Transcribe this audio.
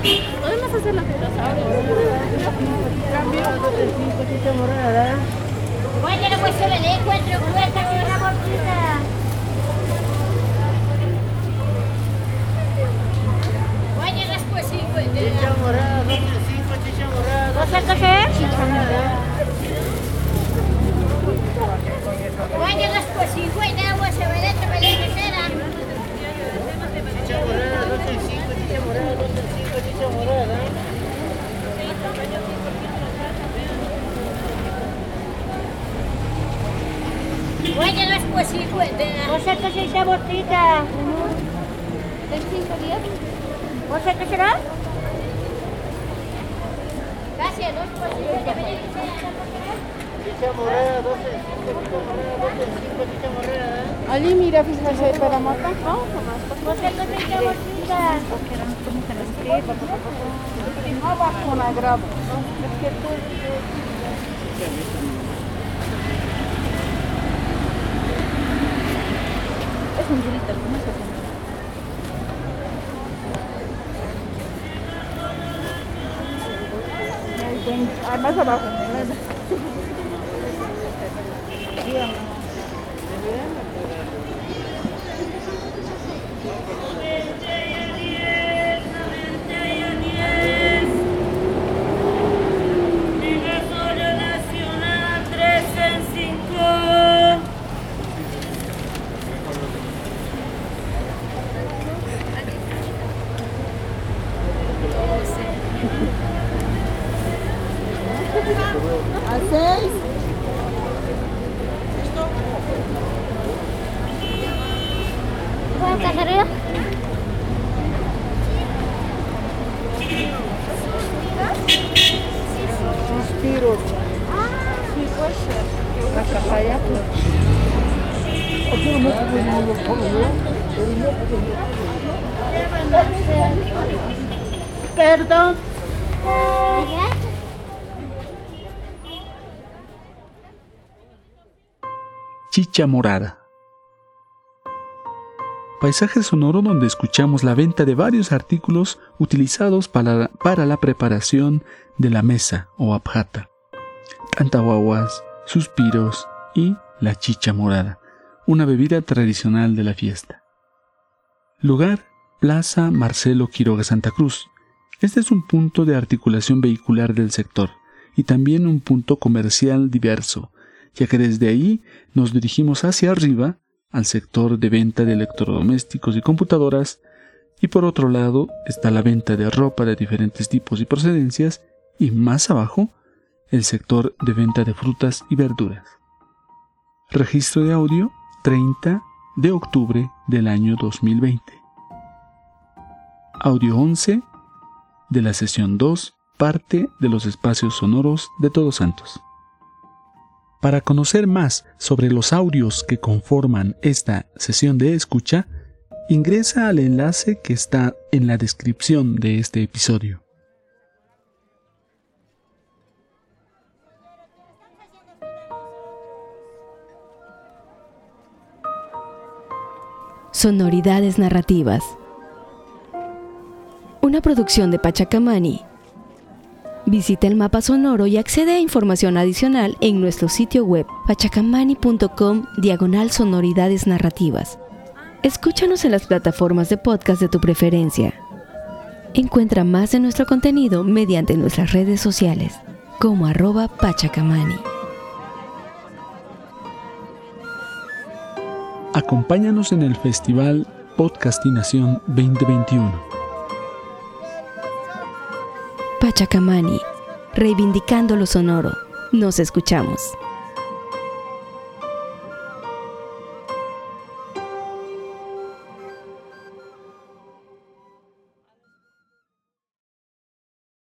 Oye, no pues se me dé cuatro cuerdas y una bolsita. Oye, las pues sí, pues. Chicha morada, 12 5, chicha morada. ¿No sé qué es? Oye, las pues sí, pues, de agua se dé, se me dé, que será. Chicha morada, 12 5, chicha morada, 12 5, chicha morada. Oye, las pues sí, pues, de ¿No sé qué es esa bolsita? ¿De cinco días? ¿No sé qué será? Gracias, pues pues, que será. Chicha morada, 12 5, chicha morada, 12 5, chicha morada. Ali mira para matar. No, ¿No sé qué es esa bolsita? no va con agrado. Es que tú es un durito, ¿cómo se llama? Ahí Às seis? Quanto é Suspiro. Atrapalha tudo. Perdão. Chicha Morada. Paisaje sonoro donde escuchamos la venta de varios artículos utilizados para, para la preparación de la mesa o abjata. Cantahuaguas, suspiros y la chicha morada, una bebida tradicional de la fiesta. Lugar, Plaza Marcelo Quiroga Santa Cruz. Este es un punto de articulación vehicular del sector y también un punto comercial diverso, ya que desde ahí nos dirigimos hacia arriba al sector de venta de electrodomésticos y computadoras y por otro lado está la venta de ropa de diferentes tipos y procedencias y más abajo el sector de venta de frutas y verduras. Registro de audio 30 de octubre del año 2020. Audio 11 de la sesión 2, parte de los espacios sonoros de Todos Santos. Para conocer más sobre los audios que conforman esta sesión de escucha, ingresa al enlace que está en la descripción de este episodio. Sonoridades narrativas. Una producción de Pachacamani. Visita el mapa sonoro y accede a información adicional en nuestro sitio web pachacamani.com diagonal sonoridades narrativas. Escúchanos en las plataformas de podcast de tu preferencia. Encuentra más de nuestro contenido mediante nuestras redes sociales como arroba pachacamani. Acompáñanos en el Festival Podcastinación 2021. Pachacamani, reivindicando lo sonoro. Nos escuchamos.